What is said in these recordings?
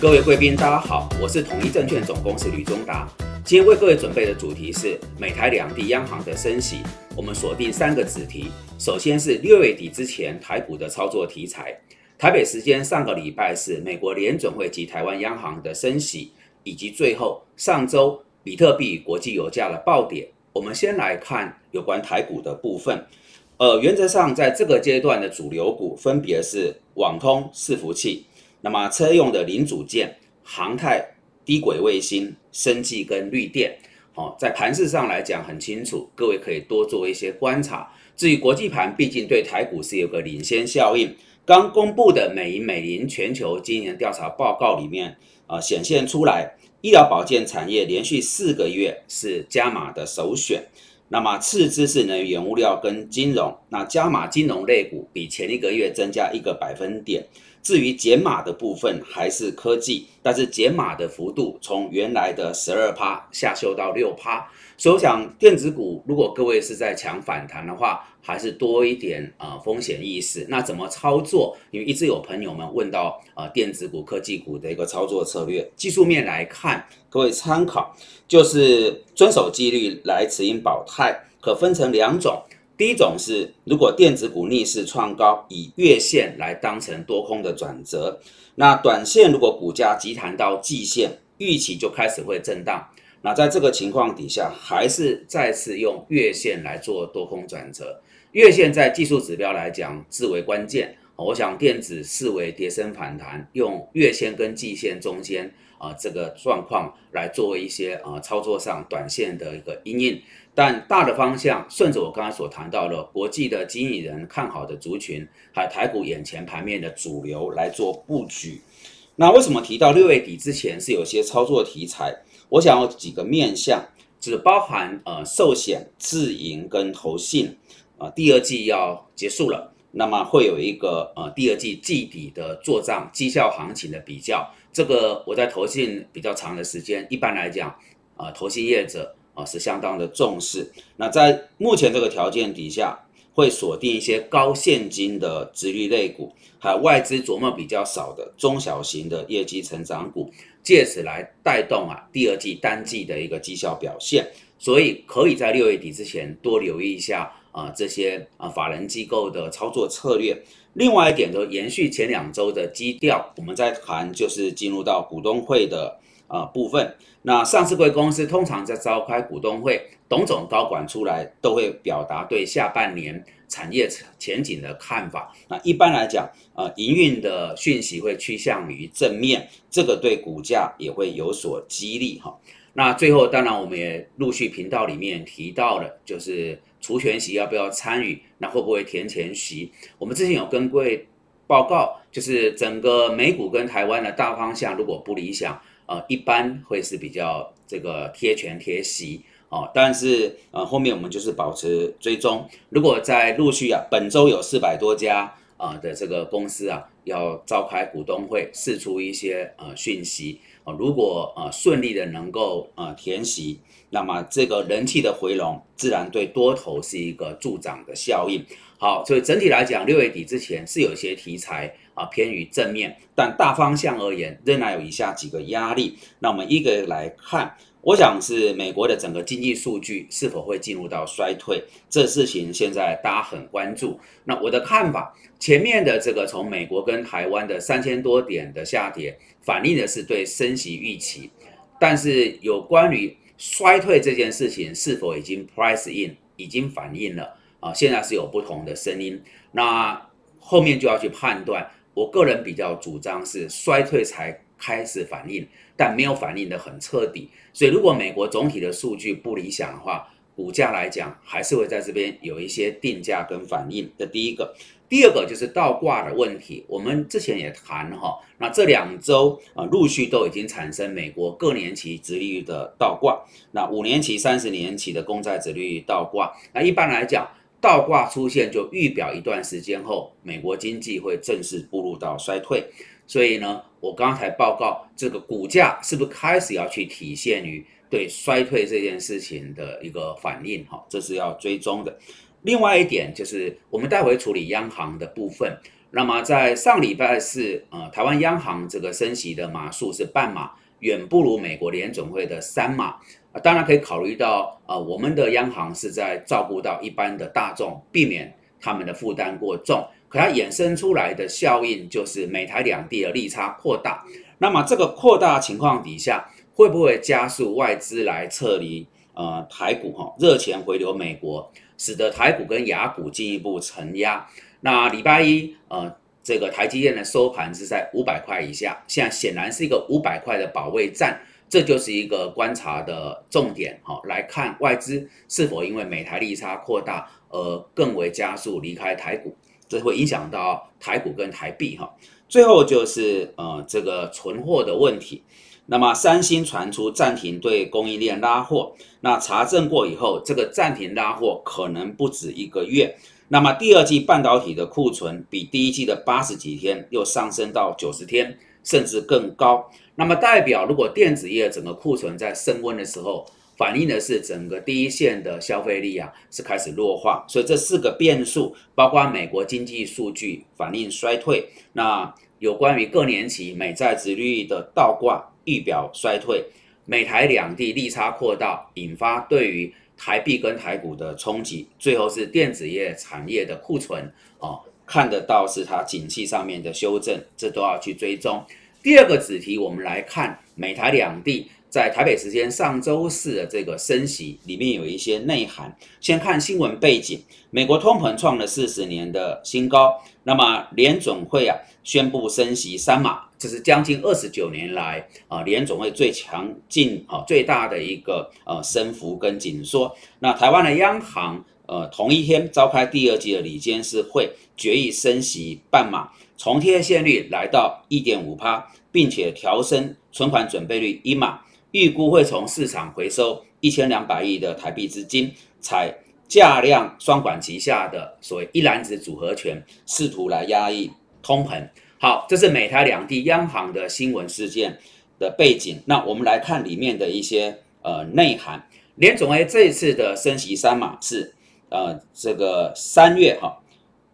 各位贵宾，大家好，我是统一证券总公司吕中达。今天为各位准备的主题是美台两地央行的升息。我们锁定三个子题，首先是六月底之前台股的操作题材。台北时间上个礼拜是美国联准会及台湾央行的升息，以及最后上周比特币国际油价的暴跌。我们先来看有关台股的部分。呃，原则上在这个阶段的主流股分别是网通、伺服器，那么车用的零组件、航太、低轨卫星、生技跟绿电。哦，在盘势上来讲很清楚，各位可以多做一些观察。至于国际盘，毕竟对台股是有个领先效应。刚公布的美银美林全球经营调查报告里面，啊，显现出来，医疗保健产业连续四个月是加码的首选。那么次之是能源物料跟金融，那加码金融类股比前一个月增加一个百分点。至于减码的部分还是科技，但是减码的幅度从原来的十二趴下修到六趴。所以我想电子股，如果各位是在抢反弹的话，还是多一点啊风险意识。那怎么操作？因为一直有朋友们问到啊电子股、科技股的一个操作策略。技术面来看，各位参考就是遵守纪律来持盈保泰，可分成两种。第一种是，如果电子股逆势创高，以月线来当成多空的转折，那短线如果股价急弹到季线，预期就开始会震荡。那在这个情况底下，还是再次用月线来做多空转折。月线在技术指标来讲至为关键。我想电子视为跌升反弹，用月线跟季线中间啊这个状况来作为一些啊操作上短线的一个阴影。但大的方向，顺着我刚才所谈到的国际的经理人看好的族群，还有台股眼前盘面的主流来做布局。那为什么提到六月底之前是有些操作题材？我想有几个面向，就是包含呃寿险、自营跟投信啊，第二季要结束了，那么会有一个呃第二季季底的做账绩效行情的比较。这个我在投信比较长的时间，一般来讲啊，投信业者啊是相当的重视。那在目前这个条件底下，会锁定一些高现金的直率类股，还有外资琢磨比较少的中小型的业绩成长股。借此来带动啊第二季单季的一个绩效表现，所以可以在六月底之前多留意一下啊这些啊法人机构的操作策略。另外一点就延续前两周的基调，我们在谈就是进入到股东会的啊部分。那上市贵公司通常在召开股东会，董总高管出来都会表达对下半年。产业前景的看法，那一般来讲，呃，营运的讯息会趋向于正面，这个对股价也会有所激励哈。那最后，当然我们也陆续频道里面提到了，就是除权息要不要参与，那会不会填前息？我们之前有跟各位报告，就是整个美股跟台湾的大方向，如果不理想，呃，一般会是比较这个贴权贴息。哦，但是呃，后面我们就是保持追踪。如果在陆续啊，本周有四百多家啊的这个公司啊，要召开股东会，释出一些呃讯息啊，如果呃顺利的能够呃填息，那么这个人气的回笼，自然对多头是一个助长的效应。好，所以整体来讲，六月底之前是有些题材啊偏于正面，但大方向而言，仍然有以下几个压力。那我们一个来看。我想是美国的整个经济数据是否会进入到衰退，这事情现在大家很关注。那我的看法，前面的这个从美国跟台湾的三千多点的下跌，反映的是对升息预期，但是有关于衰退这件事情是否已经 price in，已经反映了啊？现在是有不同的声音，那后面就要去判断。我个人比较主张是衰退才开始反应。但没有反应的很彻底，所以如果美国总体的数据不理想的话，股价来讲还是会在这边有一些定价跟反应。这第一个，第二个就是倒挂的问题。我们之前也谈哈，那这两周啊陆续都已经产生美国各年期殖利率的倒挂，那五年期、三十年期的公债殖利率倒挂。那一般来讲，倒挂出现就预表一段时间后，美国经济会正式步入到衰退。所以呢，我刚才报告这个股价是不是开始要去体现于对衰退这件事情的一个反应？哈，这是要追踪的。另外一点就是，我们待会处理央行的部分。那么在上礼拜四，呃，台湾央行这个升息的码数是半码，远不如美国联总会的三码。啊，当然可以考虑到，呃，我们的央行是在照顾到一般的大众，避免他们的负担过重。可它衍生出来的效应就是美台两地的利差扩大。那么这个扩大情况底下，会不会加速外资来撤离？呃，台股哈，热钱回流美国，使得台股跟雅股进一步承压。那礼拜一，呃，这个台积电的收盘是在五百块以下，现在显然是一个五百块的保卫战。这就是一个观察的重点，哈，来看外资是否因为美台利差扩大而更为加速离开台股，这会影响到台股跟台币，哈。最后就是呃这个存货的问题，那么三星传出暂停对供应链拉货，那查证过以后，这个暂停拉货可能不止一个月，那么第二季半导体的库存比第一季的八十几天又上升到九十天，甚至更高。那么代表，如果电子业整个库存在升温的时候，反映的是整个第一线的消费力啊是开始弱化，所以这四个变数，包括美国经济数据反应衰退，那有关于各年期美债殖率的倒挂预表衰退，美台两地利差扩大，引发对于台币跟台股的冲击，最后是电子业产业的库存哦，看得到是它景气上面的修正，这都要去追踪。第二个子题，我们来看美台两地在台北时间上周四的这个升息，里面有一些内涵。先看新闻背景，美国通膨创了四十年的新高，那么联总会啊宣布升息三码，这是将近二十九年来啊联总会最强劲啊最大的一个呃升幅跟紧缩。那台湾的央行呃同一天召开第二季的里监事会，决议升息半码。重贴现率来到一点五趴，并且调升存款准备率一码，预估会从市场回收一千两百亿的台币资金，采价量双管齐下的所谓一篮子组合拳，试图来压抑通膨。好，这是美台两地央行的新闻事件的背景。那我们来看里面的一些呃内涵。联总会这一次的升息三码是呃这个三月哈。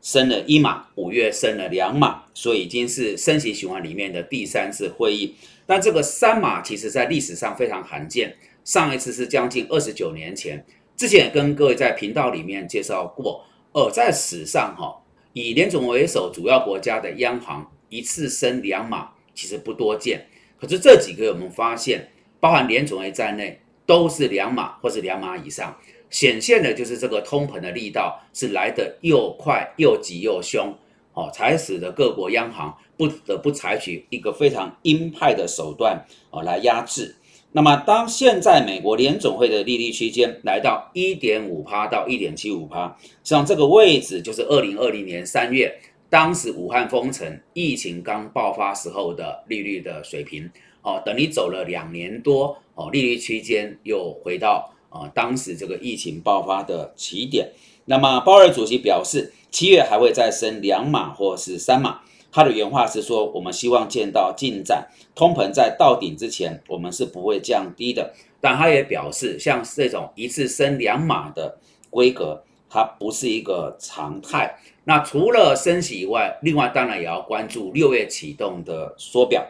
升了一码，五月升了两码，所以已经是升息循环里面的第三次会议。但这个三码其实在历史上非常罕见，上一次是将近二十九年前。之前也跟各位在频道里面介绍过，呃，在史上哈，以联总为首主要国家的央行一次升两码其实不多见。可是这几个我们发现，包含联总会在内，都是两码或是两码以上。显现的就是这个通膨的力道是来得又快又急又凶，哦，才使得各国央行不得不采取一个非常鹰派的手段哦来压制。那么，当现在美国联总会的利率区间来到一点五趴到一点七五趴，实际上这个位置就是二零二零年三月当时武汉封城、疫情刚爆发时候的利率的水平，哦，等你走了两年多，哦，利率区间又回到。啊，当时这个疫情爆发的起点，那么鲍尔主席表示，七月还会再升两码或是三码。他的原话是说，我们希望见到进展，通膨在到顶之前，我们是不会降低的。但他也表示，像这种一次升两码的规格，它不是一个常态。那除了升息以外，另外当然也要关注六月启动的缩表。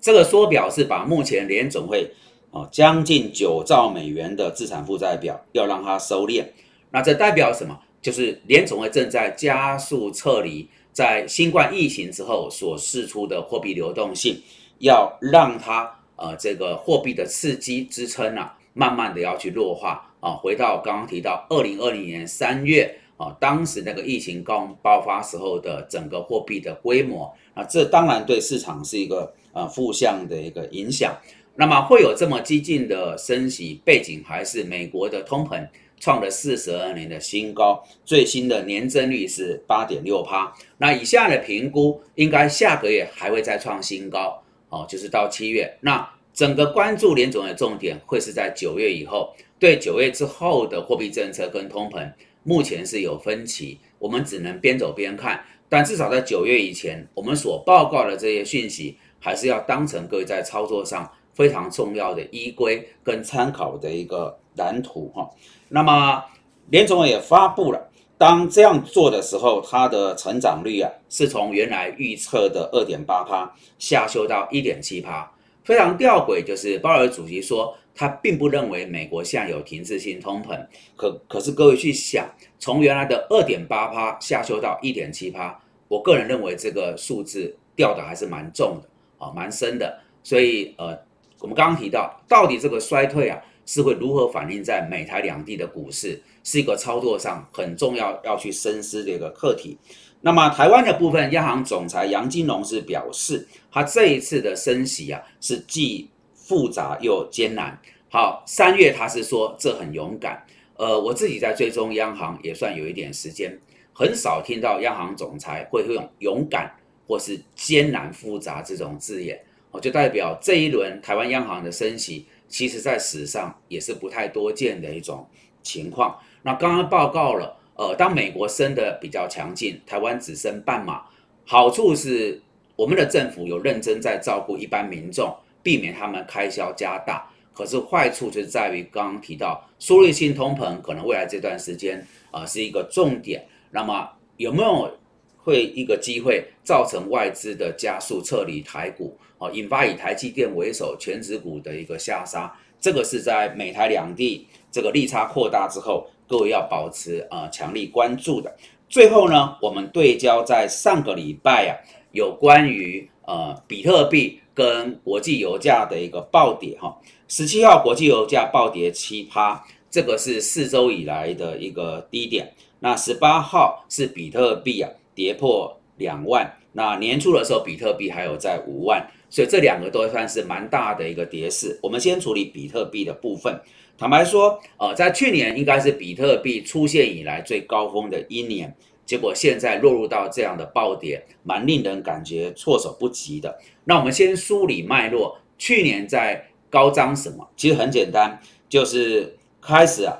这个缩表是把目前联总会。哦，将近九兆美元的资产负债表要让它收敛，那这代表什么？就是联总会正在加速撤离在新冠疫情之后所释出的货币流动性，要让它呃这个货币的刺激支撑啊，慢慢的要去弱化啊，回到刚刚提到二零二零年三月啊，当时那个疫情刚爆发时候的整个货币的规模啊，这当然对市场是一个呃负向的一个影响。那么会有这么激进的升息背景，还是美国的通膨创了四十二年的新高，最新的年增率是八点六趴。那以下的评估，应该下个月还会再创新高，哦，就是到七月。那整个关注联总的重点会是在九月以后，对九月之后的货币政策跟通膨，目前是有分歧，我们只能边走边看。但至少在九月以前，我们所报告的这些讯息，还是要当成各位在操作上。非常重要的依规跟参考的一个蓝图哈，那么联总也发布了当这样做的时候，它的成长率啊是从原来预测的二点八趴下修到一点七趴，非常吊诡。就是鲍尔主席说，他并不认为美国现在有停滞性通膨，可可是各位去想，从原来的二点八趴下修到一点七趴，我个人认为这个数字掉的还是蛮重的啊，蛮深的。所以呃，我们刚刚提到，到底这个衰退啊？是会如何反映在美台两地的股市，是一个操作上很重要要去深思的一个课题。那么台湾的部分，央行总裁杨金龙是表示，他这一次的升息啊，是既复杂又艰难。好，三月他是说这很勇敢。呃，我自己在追踪央行也算有一点时间，很少听到央行总裁会用勇敢或是艰难复杂这种字眼，我就代表这一轮台湾央行的升息。其实，在史上也是不太多见的一种情况。那刚刚报告了，呃，当美国升的比较强劲，台湾只升半码，好处是我们的政府有认真在照顾一般民众，避免他们开销加大。可是坏处就在于刚刚提到，输入性通膨可能未来这段时间啊是一个重点。那么有没有会一个机会造成外资的加速撤离台股？哦，引发以台积电为首全指股的一个下杀，这个是在美台两地这个利差扩大之后，各位要保持啊强力关注的。最后呢，我们对焦在上个礼拜啊，有关于呃比特币跟国际油价的一个暴跌哈。十七号国际油价暴跌七趴，这个是四周以来的一个低点。那十八号是比特币啊跌破两万，那年初的时候比特币还有在五万。所以这两个都算是蛮大的一个跌势。我们先处理比特币的部分。坦白说，呃，在去年应该是比特币出现以来最高峰的一年，结果现在落入到这样的暴跌，蛮令人感觉措手不及的。那我们先梳理脉络，去年在高涨什么？其实很简单，就是开始啊，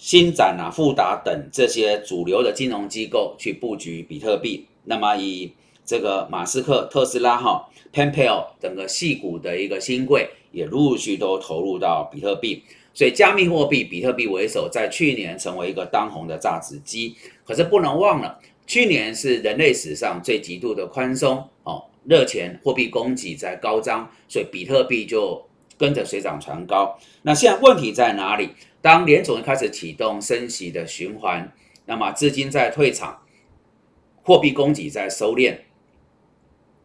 新展啊、富达等这些主流的金融机构去布局比特币。那么以这个马斯克、特斯拉哈、PayPal 整个细股的一个新贵也陆续都投入到比特币，所以加密货币比特币为首，在去年成为一个当红的榨汁机。可是不能忘了，去年是人类史上最极度的宽松哦，热钱货币供给在高涨，所以比特币就跟着水涨船高。那现在问题在哪里？当联总开始启动升息的循环，那么资金在退场，货币供给在收敛。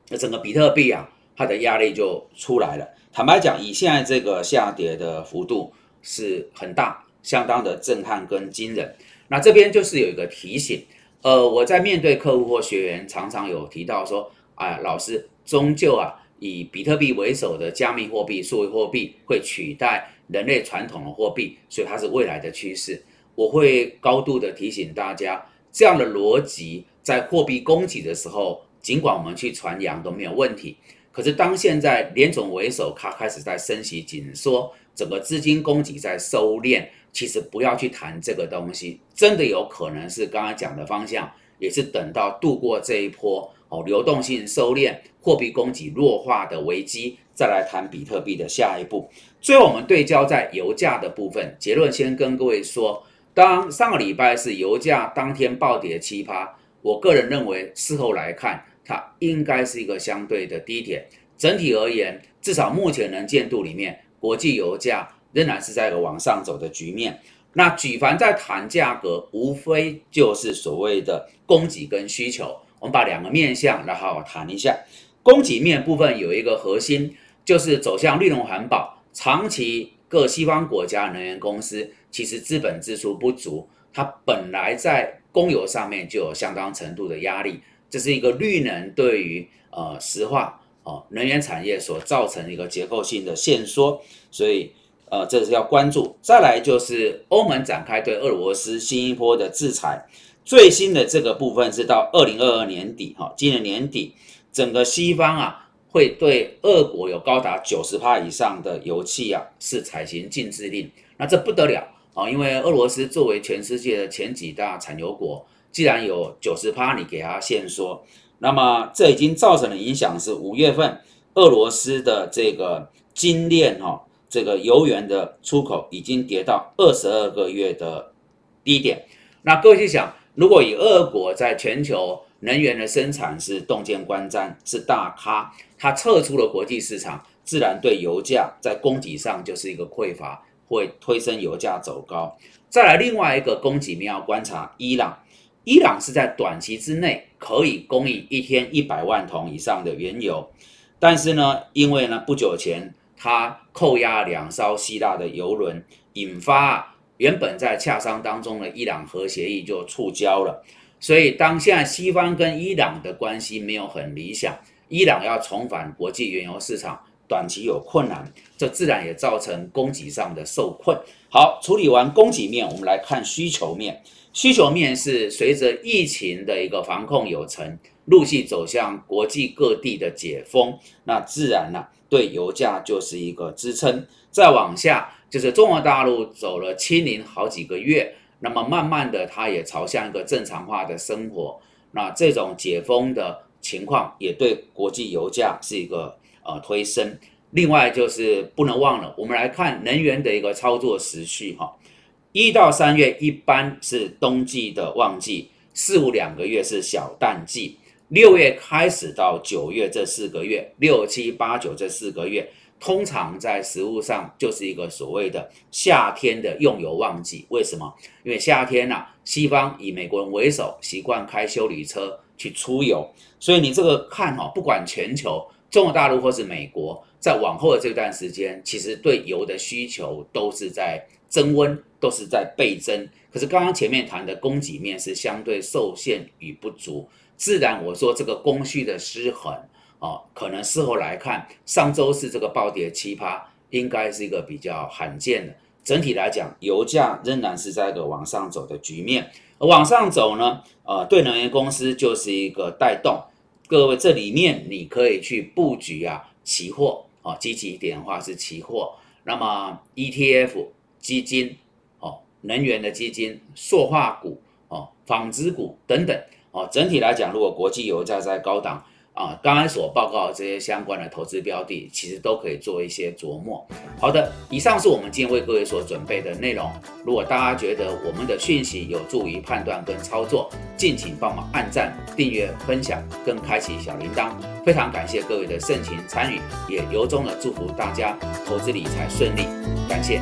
那整个比特币啊，它的压力就出来了。坦白讲，以现在这个下跌的幅度是很大，相当的震撼跟惊人。那这边就是有一个提醒，呃，我在面对客户或学员，常常有提到说，哎，老师，终究啊，以比特币为首的加密货币、数位货币会取代人类传统的货币，所以它是未来的趋势。我会高度的提醒大家，这样的逻辑在货币供给的时候。尽管我们去传扬都没有问题，可是当现在联总为首，它开始在升息紧缩，整个资金供给在收敛，其实不要去谈这个东西，真的有可能是刚刚讲的方向，也是等到度过这一波哦流动性收敛、货币供给弱化的危机，再来谈比特币的下一步。最后我们对焦在油价的部分，结论先跟各位说，当上个礼拜是油价当天暴跌七趴，我个人认为事后来看。它应该是一个相对的低点。整体而言，至少目前能见度里面，国际油价仍然是在一个往上走的局面。那举凡在谈价格，无非就是所谓的供给跟需求。我们把两个面向来好好谈一下。供给面部分有一个核心，就是走向绿能环保。长期各西方国家能源公司其实资本支出不足，它本来在供油上面就有相当程度的压力。这是一个绿能对于呃石化哦能源产业所造成的一个结构性的限缩，所以呃这是要关注。再来就是欧盟展开对俄罗斯新一波的制裁，最新的这个部分是到二零二二年底哈，今年年底整个西方啊会对俄国有高达九十帕以上的油气啊是采行禁制令，那这不得了啊，因为俄罗斯作为全世界的前几大产油国。既然有九十趴，你给它限缩，那么这已经造成的影响是五月份俄罗斯的这个精炼哈，这个油源的出口已经跌到二十二个月的低点。那各位去想，如果以俄国在全球能源的生产是洞见观瞻，是大咖，它撤出了国际市场，自然对油价在供给上就是一个匮乏，会推升油价走高。再来另外一个供给面要观察伊朗，伊朗是在短期之内可以供应一天一百万桶以上的原油，但是呢，因为呢不久前它扣押两艘希腊的油轮，引发原本在洽商当中的伊朗核协议就触礁了。所以当现在西方跟伊朗的关系没有很理想，伊朗要重返国际原油市场。短期有困难，这自然也造成供给上的受困。好，处理完供给面，我们来看需求面。需求面是随着疫情的一个防控有成，陆续走向国际各地的解封，那自然呢，对油价就是一个支撑。再往下就是中国大陆走了清零好几个月，那么慢慢的它也朝向一个正常化的生活，那这种解封的情况也对国际油价是一个。呃，推升。另外就是不能忘了，我们来看能源的一个操作时序哈。一到三月一般是冬季的旺季，四五两个月是小淡季，六月开始到九月这四个月，六七八九这四个月，通常在实物上就是一个所谓的夏天的用油旺季。为什么？因为夏天呐，西方以美国人为首，习惯开修理车去出游，所以你这个看哈，不管全球。中国大陆或是美国，在往后的这段时间，其实对油的需求都是在增温，都是在倍增。可是刚刚前面谈的供给面是相对受限与不足，自然我说这个供需的失衡啊，可能事后来看，上周是这个暴跌奇葩，应该是一个比较罕见的。整体来讲，油价仍然是在一个往上走的局面，往上走呢，呃，对能源公司就是一个带动。各位，这里面你可以去布局啊，期货哦，积极一点的话是期货，那么 ETF 基金哦，能源的基金、塑化股哦、纺织股等等哦，整体来讲，如果国际油价在高档。啊，刚才所报告这些相关的投资标的，其实都可以做一些琢磨。好的，以上是我们今天为各位所准备的内容。如果大家觉得我们的讯息有助于判断跟操作，敬请帮忙按赞、订阅、分享，跟开启小铃铛。非常感谢各位的盛情参与，也由衷的祝福大家投资理财顺利。感谢。